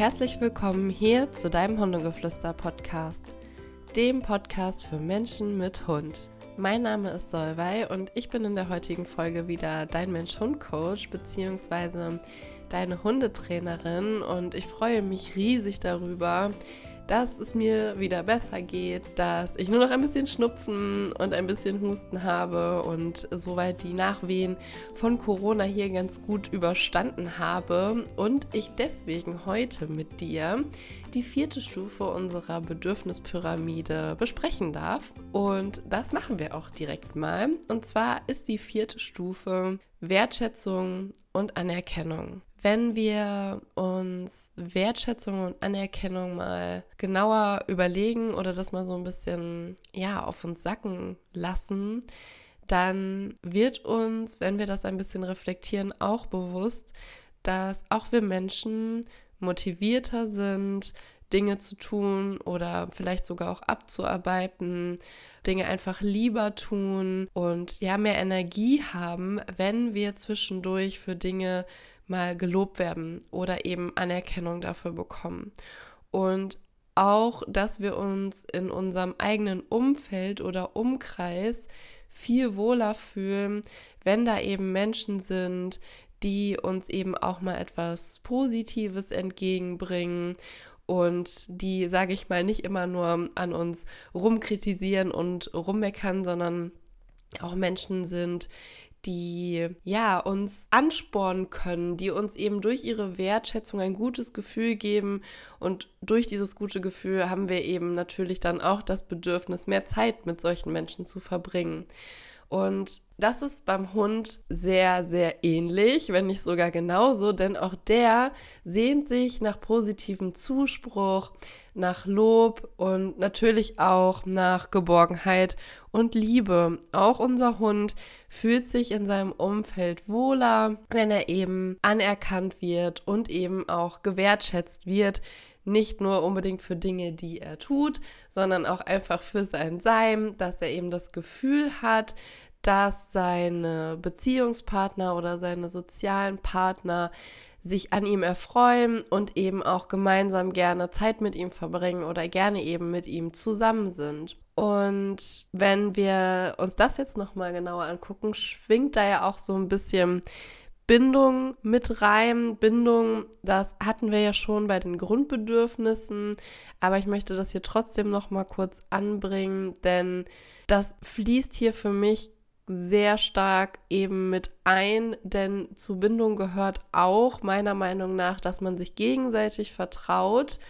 herzlich willkommen hier zu deinem Hundegeflüster-Podcast, dem Podcast für Menschen mit Hund. Mein Name ist Solvay und ich bin in der heutigen Folge wieder dein Mensch-Hund-Coach bzw. deine Hundetrainerin und ich freue mich riesig darüber, dass es mir wieder besser geht, dass ich nur noch ein bisschen Schnupfen und ein bisschen Husten habe und soweit die Nachwehen von Corona hier ganz gut überstanden habe und ich deswegen heute mit dir die vierte Stufe unserer Bedürfnispyramide besprechen darf. Und das machen wir auch direkt mal. Und zwar ist die vierte Stufe Wertschätzung und Anerkennung. Wenn wir uns Wertschätzung und Anerkennung mal genauer überlegen oder das mal so ein bisschen ja auf uns sacken lassen, dann wird uns, wenn wir das ein bisschen reflektieren, auch bewusst, dass auch wir Menschen motivierter sind, Dinge zu tun oder vielleicht sogar auch abzuarbeiten, Dinge einfach lieber tun und ja mehr Energie haben, wenn wir zwischendurch für Dinge mal gelobt werden oder eben Anerkennung dafür bekommen. Und auch, dass wir uns in unserem eigenen Umfeld oder Umkreis viel wohler fühlen, wenn da eben Menschen sind, die uns eben auch mal etwas Positives entgegenbringen und die, sage ich mal, nicht immer nur an uns rumkritisieren und rummeckern, sondern auch Menschen sind, die ja uns anspornen können, die uns eben durch ihre Wertschätzung ein gutes Gefühl geben und durch dieses gute Gefühl haben wir eben natürlich dann auch das Bedürfnis, mehr Zeit mit solchen Menschen zu verbringen. Und das ist beim Hund sehr, sehr ähnlich, wenn nicht sogar genauso, denn auch der sehnt sich nach positivem Zuspruch, nach Lob und natürlich auch nach Geborgenheit und Liebe. Auch unser Hund fühlt sich in seinem Umfeld wohler, wenn er eben anerkannt wird und eben auch gewertschätzt wird nicht nur unbedingt für Dinge, die er tut, sondern auch einfach für sein Sein, dass er eben das Gefühl hat, dass seine Beziehungspartner oder seine sozialen Partner sich an ihm erfreuen und eben auch gemeinsam gerne Zeit mit ihm verbringen oder gerne eben mit ihm zusammen sind. Und wenn wir uns das jetzt nochmal genauer angucken, schwingt da ja auch so ein bisschen Bindung mit rein. Bindung, das hatten wir ja schon bei den Grundbedürfnissen, aber ich möchte das hier trotzdem noch mal kurz anbringen, denn das fließt hier für mich sehr stark eben mit ein, denn zu Bindung gehört auch meiner Meinung nach, dass man sich gegenseitig vertraut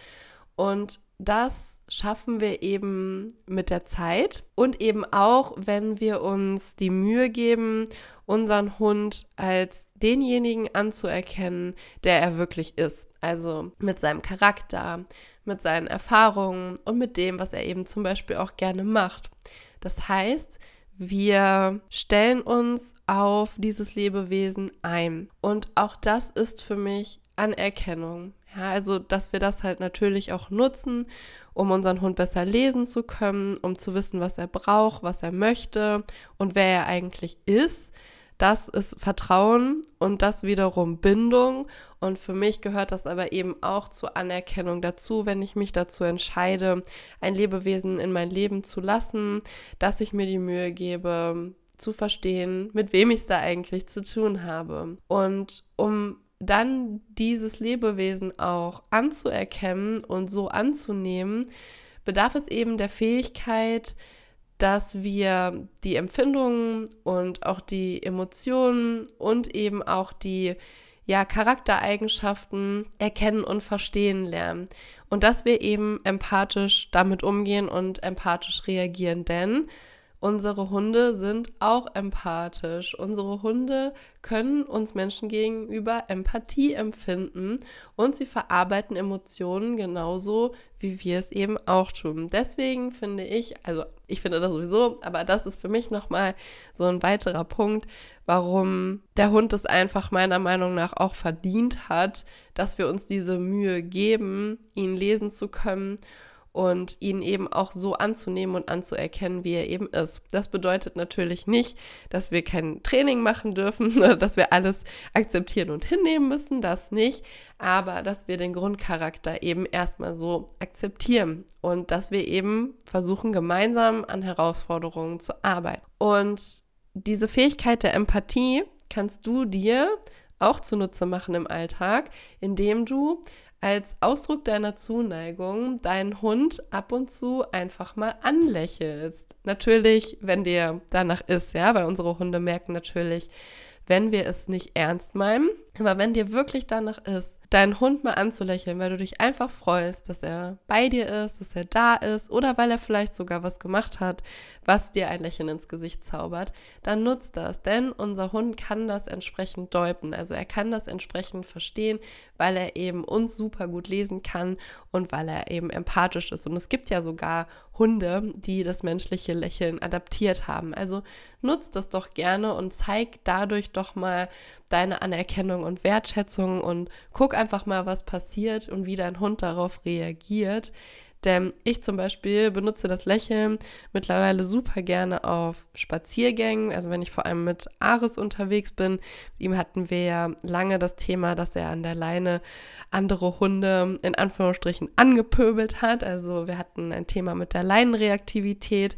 und das schaffen wir eben mit der Zeit und eben auch, wenn wir uns die Mühe geben, unseren Hund als denjenigen anzuerkennen, der er wirklich ist. Also mit seinem Charakter, mit seinen Erfahrungen und mit dem, was er eben zum Beispiel auch gerne macht. Das heißt, wir stellen uns auf dieses Lebewesen ein. Und auch das ist für mich Anerkennung. Ja, also, dass wir das halt natürlich auch nutzen, um unseren Hund besser lesen zu können, um zu wissen, was er braucht, was er möchte und wer er eigentlich ist. Das ist Vertrauen und das wiederum Bindung. Und für mich gehört das aber eben auch zur Anerkennung dazu, wenn ich mich dazu entscheide, ein Lebewesen in mein Leben zu lassen, dass ich mir die Mühe gebe, zu verstehen, mit wem ich es da eigentlich zu tun habe. Und um dann dieses Lebewesen auch anzuerkennen und so anzunehmen, bedarf es eben der Fähigkeit, dass wir die Empfindungen und auch die Emotionen und eben auch die ja, Charaktereigenschaften erkennen und verstehen lernen. Und dass wir eben empathisch damit umgehen und empathisch reagieren. Denn Unsere Hunde sind auch empathisch. Unsere Hunde können uns Menschen gegenüber Empathie empfinden und sie verarbeiten Emotionen genauso, wie wir es eben auch tun. Deswegen finde ich, also ich finde das sowieso, aber das ist für mich nochmal so ein weiterer Punkt, warum der Hund es einfach meiner Meinung nach auch verdient hat, dass wir uns diese Mühe geben, ihn lesen zu können und ihn eben auch so anzunehmen und anzuerkennen, wie er eben ist. Das bedeutet natürlich nicht, dass wir kein Training machen dürfen dass wir alles akzeptieren und hinnehmen müssen, das nicht, aber dass wir den Grundcharakter eben erstmal so akzeptieren und dass wir eben versuchen, gemeinsam an Herausforderungen zu arbeiten. Und diese Fähigkeit der Empathie kannst du dir auch zunutze machen im Alltag, indem du als Ausdruck deiner Zuneigung deinen Hund ab und zu einfach mal anlächelst. Natürlich, wenn dir danach ist, ja, weil unsere Hunde merken natürlich, wenn wir es nicht ernst meinen. Aber wenn dir wirklich danach ist, deinen Hund mal anzulächeln, weil du dich einfach freust, dass er bei dir ist, dass er da ist oder weil er vielleicht sogar was gemacht hat, was dir ein Lächeln ins Gesicht zaubert, dann nutzt das, denn unser Hund kann das entsprechend deuten. Also er kann das entsprechend verstehen, weil er eben uns super gut lesen kann und weil er eben empathisch ist. Und es gibt ja sogar Hunde, die das menschliche Lächeln adaptiert haben. Also nutzt das doch gerne und zeig dadurch doch mal deine Anerkennung und Wertschätzung und guck einfach mal, was passiert und wie dein Hund darauf reagiert. Denn ich zum Beispiel benutze das Lächeln mittlerweile super gerne auf Spaziergängen. Also wenn ich vor allem mit Ares unterwegs bin. Mit ihm hatten wir ja lange das Thema, dass er an der Leine andere Hunde in Anführungsstrichen angepöbelt hat. Also wir hatten ein Thema mit der Leinenreaktivität.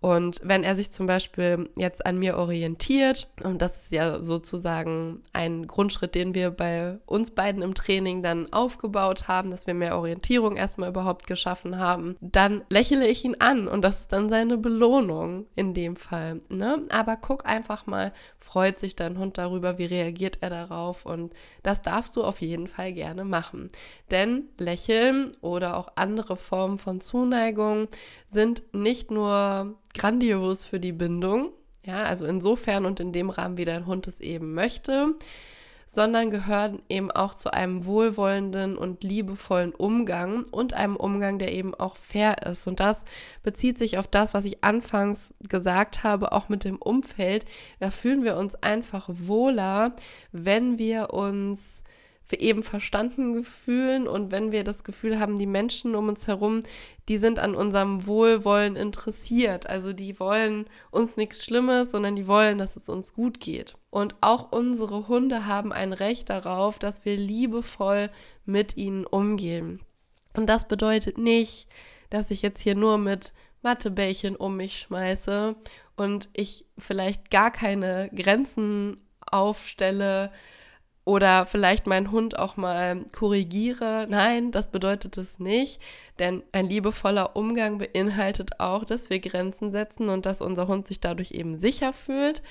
Und wenn er sich zum Beispiel jetzt an mir orientiert, und das ist ja sozusagen ein Grundschritt, den wir bei uns beiden im Training dann aufgebaut haben, dass wir mehr Orientierung erstmal überhaupt geschaffen haben, dann lächle ich ihn an und das ist dann seine Belohnung in dem Fall. Ne? Aber guck einfach mal, freut sich dein Hund darüber, wie reagiert er darauf und das darfst du auf jeden Fall gerne machen. Denn Lächeln oder auch andere Formen von Zuneigung sind nicht nur grandios für die Bindung, ja, also insofern und in dem Rahmen, wie dein Hund es eben möchte, sondern gehören eben auch zu einem wohlwollenden und liebevollen Umgang und einem Umgang, der eben auch fair ist. Und das bezieht sich auf das, was ich anfangs gesagt habe, auch mit dem Umfeld. Da fühlen wir uns einfach wohler, wenn wir uns eben verstanden fühlen und wenn wir das Gefühl haben, die Menschen um uns herum, die sind an unserem Wohlwollen interessiert. Also die wollen uns nichts Schlimmes, sondern die wollen, dass es uns gut geht. Und auch unsere Hunde haben ein Recht darauf, dass wir liebevoll mit ihnen umgehen. Und das bedeutet nicht, dass ich jetzt hier nur mit Mattebällchen um mich schmeiße und ich vielleicht gar keine Grenzen aufstelle, oder vielleicht meinen Hund auch mal korrigiere. Nein, das bedeutet es nicht, denn ein liebevoller Umgang beinhaltet auch, dass wir Grenzen setzen und dass unser Hund sich dadurch eben sicher fühlt.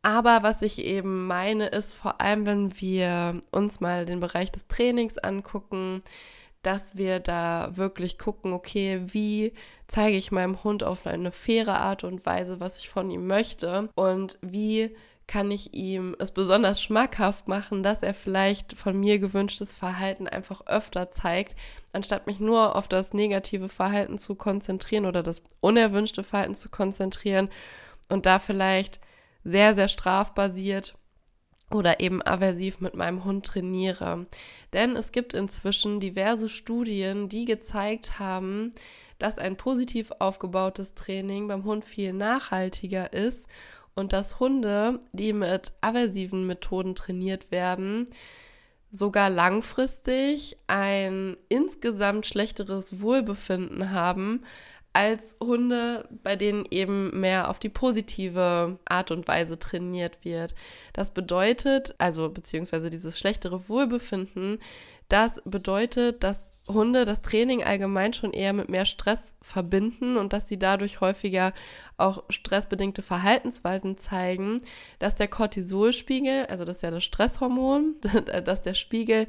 Aber was ich eben meine, ist vor allem, wenn wir uns mal den Bereich des Trainings angucken, dass wir da wirklich gucken, okay, wie zeige ich meinem Hund auf eine faire Art und Weise, was ich von ihm möchte und wie kann ich ihm es besonders schmackhaft machen, dass er vielleicht von mir gewünschtes Verhalten einfach öfter zeigt, anstatt mich nur auf das negative Verhalten zu konzentrieren oder das unerwünschte Verhalten zu konzentrieren und da vielleicht sehr, sehr strafbasiert oder eben aversiv mit meinem Hund trainiere. Denn es gibt inzwischen diverse Studien, die gezeigt haben, dass ein positiv aufgebautes Training beim Hund viel nachhaltiger ist und dass Hunde, die mit aversiven Methoden trainiert werden, sogar langfristig ein insgesamt schlechteres Wohlbefinden haben als Hunde, bei denen eben mehr auf die positive Art und Weise trainiert wird. Das bedeutet, also beziehungsweise dieses schlechtere Wohlbefinden, das bedeutet, dass Hunde das Training allgemein schon eher mit mehr Stress verbinden und dass sie dadurch häufiger auch stressbedingte Verhaltensweisen zeigen, dass der Cortisolspiegel, also das ist ja das Stresshormon, dass der Spiegel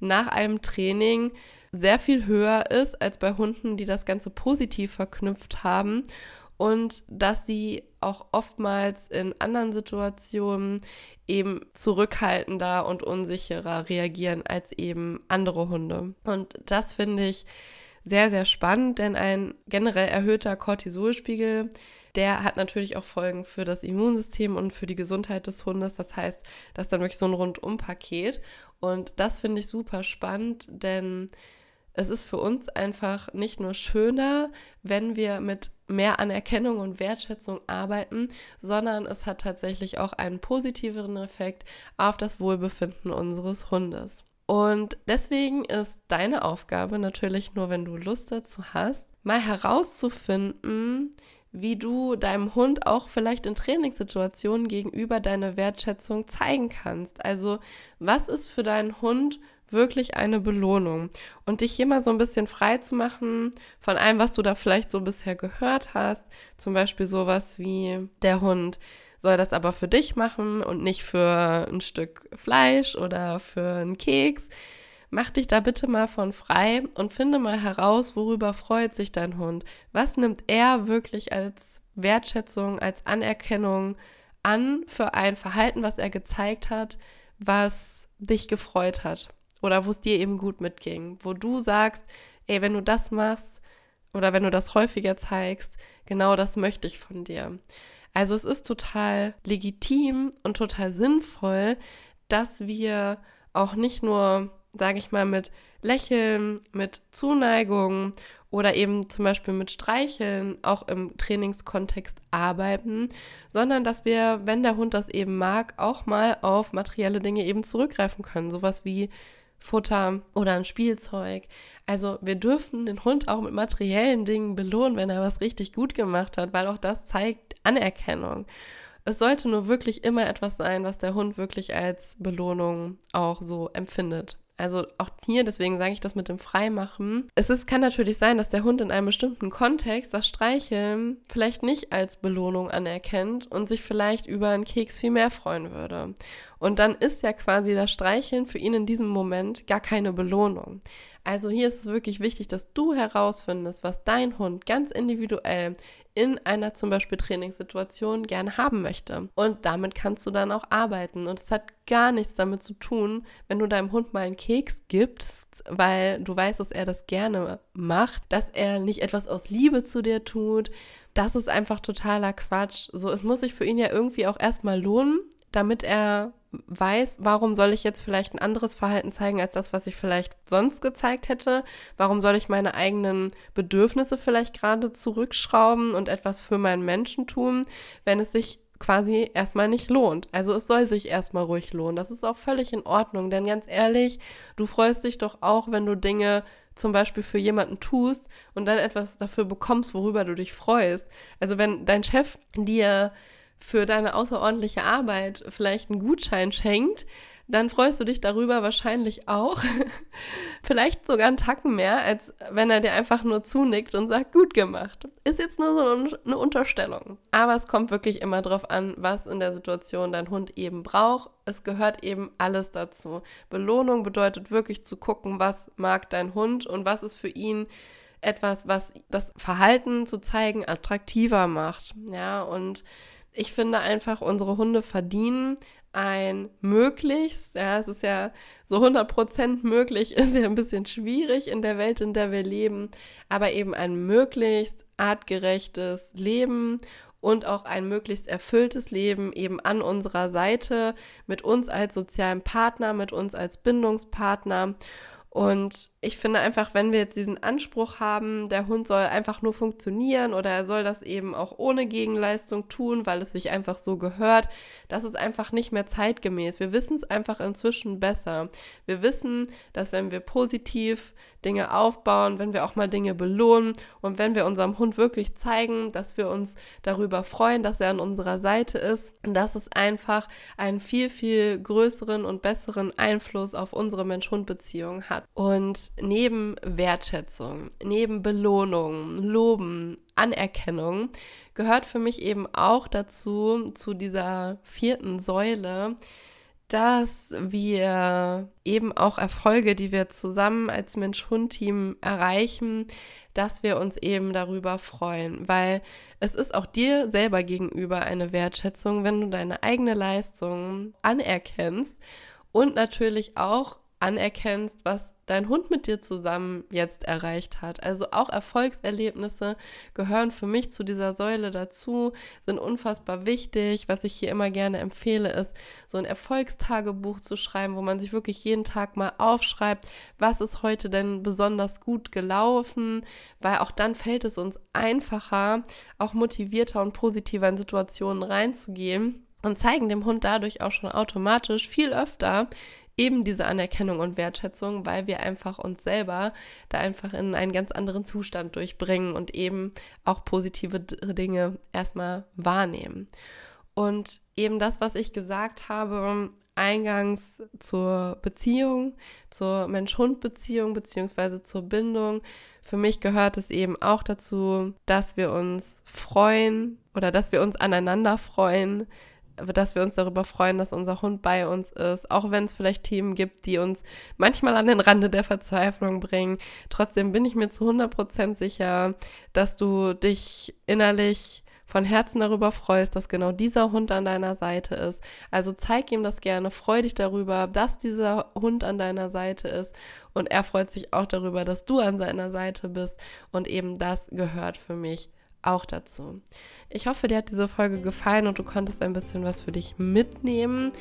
nach einem Training sehr viel höher ist als bei Hunden, die das Ganze positiv verknüpft haben und dass sie auch oftmals in anderen Situationen eben zurückhaltender und unsicherer reagieren als eben andere Hunde. Und das finde ich sehr, sehr spannend, denn ein generell erhöhter Cortisolspiegel, der hat natürlich auch Folgen für das Immunsystem und für die Gesundheit des Hundes. Das heißt, das ist dann wirklich so ein Rundumpaket. Und das finde ich super spannend, denn es ist für uns einfach nicht nur schöner, wenn wir mit mehr Anerkennung und Wertschätzung arbeiten, sondern es hat tatsächlich auch einen positiveren Effekt auf das Wohlbefinden unseres Hundes. Und deswegen ist deine Aufgabe natürlich nur, wenn du Lust dazu hast, mal herauszufinden, wie du deinem Hund auch vielleicht in Trainingssituationen gegenüber deine Wertschätzung zeigen kannst. Also was ist für deinen Hund wirklich eine Belohnung? Und dich hier mal so ein bisschen frei zu machen von allem, was du da vielleicht so bisher gehört hast. Zum Beispiel sowas wie der Hund soll das aber für dich machen und nicht für ein Stück Fleisch oder für einen Keks. Mach dich da bitte mal von frei und finde mal heraus, worüber freut sich dein Hund. Was nimmt er wirklich als Wertschätzung, als Anerkennung an für ein Verhalten, was er gezeigt hat, was dich gefreut hat oder wo es dir eben gut mitging, wo du sagst, ey, wenn du das machst oder wenn du das häufiger zeigst, genau das möchte ich von dir. Also es ist total legitim und total sinnvoll, dass wir auch nicht nur sage ich mal, mit Lächeln, mit Zuneigung oder eben zum Beispiel mit Streicheln auch im Trainingskontext arbeiten, sondern dass wir, wenn der Hund das eben mag, auch mal auf materielle Dinge eben zurückgreifen können. Sowas wie Futter oder ein Spielzeug. Also wir dürfen den Hund auch mit materiellen Dingen belohnen, wenn er was richtig gut gemacht hat, weil auch das zeigt Anerkennung. Es sollte nur wirklich immer etwas sein, was der Hund wirklich als Belohnung auch so empfindet. Also auch hier, deswegen sage ich das mit dem Freimachen. Es ist, kann natürlich sein, dass der Hund in einem bestimmten Kontext das Streicheln vielleicht nicht als Belohnung anerkennt und sich vielleicht über einen Keks viel mehr freuen würde. Und dann ist ja quasi das Streicheln für ihn in diesem Moment gar keine Belohnung. Also hier ist es wirklich wichtig, dass du herausfindest, was dein Hund ganz individuell in einer zum Beispiel Trainingssituation gerne haben möchte. Und damit kannst du dann auch arbeiten. Und es hat gar nichts damit zu tun, wenn du deinem Hund mal einen Keks gibst, weil du weißt, dass er das gerne macht, dass er nicht etwas aus Liebe zu dir tut. Das ist einfach totaler Quatsch. So, es muss sich für ihn ja irgendwie auch erstmal lohnen, damit er weiß, warum soll ich jetzt vielleicht ein anderes Verhalten zeigen als das, was ich vielleicht sonst gezeigt hätte? Warum soll ich meine eigenen Bedürfnisse vielleicht gerade zurückschrauben und etwas für meinen Menschen tun, wenn es sich quasi erstmal nicht lohnt. Also es soll sich erstmal ruhig lohnen. Das ist auch völlig in Ordnung, denn ganz ehrlich, du freust dich doch auch, wenn du Dinge zum Beispiel für jemanden tust und dann etwas dafür bekommst, worüber du dich freust. Also wenn dein Chef dir für deine außerordentliche Arbeit vielleicht einen Gutschein schenkt, dann freust du dich darüber wahrscheinlich auch. vielleicht sogar einen Tacken mehr, als wenn er dir einfach nur zunickt und sagt, gut gemacht. Ist jetzt nur so eine Unterstellung. Aber es kommt wirklich immer darauf an, was in der Situation dein Hund eben braucht. Es gehört eben alles dazu. Belohnung bedeutet wirklich zu gucken, was mag dein Hund und was ist für ihn etwas, was das Verhalten zu zeigen attraktiver macht. Ja, und ich finde einfach, unsere Hunde verdienen ein möglichst, ja, es ist ja so 100% möglich, ist ja ein bisschen schwierig in der Welt, in der wir leben, aber eben ein möglichst artgerechtes Leben und auch ein möglichst erfülltes Leben eben an unserer Seite, mit uns als sozialen Partner, mit uns als Bindungspartner. Und ich finde einfach, wenn wir jetzt diesen Anspruch haben, der Hund soll einfach nur funktionieren oder er soll das eben auch ohne Gegenleistung tun, weil es sich einfach so gehört, das ist einfach nicht mehr zeitgemäß. Wir wissen es einfach inzwischen besser. Wir wissen, dass wenn wir positiv Dinge aufbauen, wenn wir auch mal Dinge belohnen und wenn wir unserem Hund wirklich zeigen, dass wir uns darüber freuen, dass er an unserer Seite ist, dass es einfach einen viel, viel größeren und besseren Einfluss auf unsere Mensch-Hund-Beziehung hat. Und neben Wertschätzung, neben Belohnung, Loben, Anerkennung gehört für mich eben auch dazu, zu dieser vierten Säule, dass wir eben auch Erfolge, die wir zusammen als Mensch-Hund-Team erreichen, dass wir uns eben darüber freuen, weil es ist auch dir selber gegenüber eine Wertschätzung, wenn du deine eigene Leistung anerkennst und natürlich auch anerkennst, was dein Hund mit dir zusammen jetzt erreicht hat. Also auch Erfolgserlebnisse gehören für mich zu dieser Säule dazu, sind unfassbar wichtig. Was ich hier immer gerne empfehle, ist so ein Erfolgstagebuch zu schreiben, wo man sich wirklich jeden Tag mal aufschreibt, was ist heute denn besonders gut gelaufen, weil auch dann fällt es uns einfacher, auch motivierter und positiver in Situationen reinzugehen und zeigen dem Hund dadurch auch schon automatisch viel öfter, eben diese Anerkennung und Wertschätzung, weil wir einfach uns selber da einfach in einen ganz anderen Zustand durchbringen und eben auch positive Dinge erstmal wahrnehmen. Und eben das, was ich gesagt habe, eingangs zur Beziehung, zur Mensch-Hund-Beziehung beziehungsweise zur Bindung. Für mich gehört es eben auch dazu, dass wir uns freuen oder dass wir uns aneinander freuen, dass wir uns darüber freuen, dass unser Hund bei uns ist, auch wenn es vielleicht Themen gibt, die uns manchmal an den Rande der Verzweiflung bringen. Trotzdem bin ich mir zu 100% sicher, dass du dich innerlich von Herzen darüber freust, dass genau dieser Hund an deiner Seite ist. Also zeig ihm das gerne, freu dich darüber, dass dieser Hund an deiner Seite ist und er freut sich auch darüber, dass du an seiner Seite bist und eben das gehört für mich auch dazu. Ich hoffe, dir hat diese Folge gefallen und du konntest ein bisschen was für dich mitnehmen.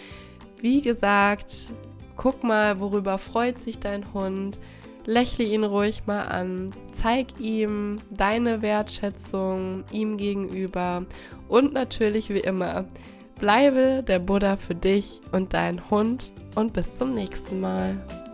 Wie gesagt, guck mal, worüber freut sich dein Hund. Lächle ihn ruhig mal an, zeig ihm deine Wertschätzung ihm gegenüber und natürlich wie immer, bleibe der Buddha für dich und deinen Hund und bis zum nächsten Mal.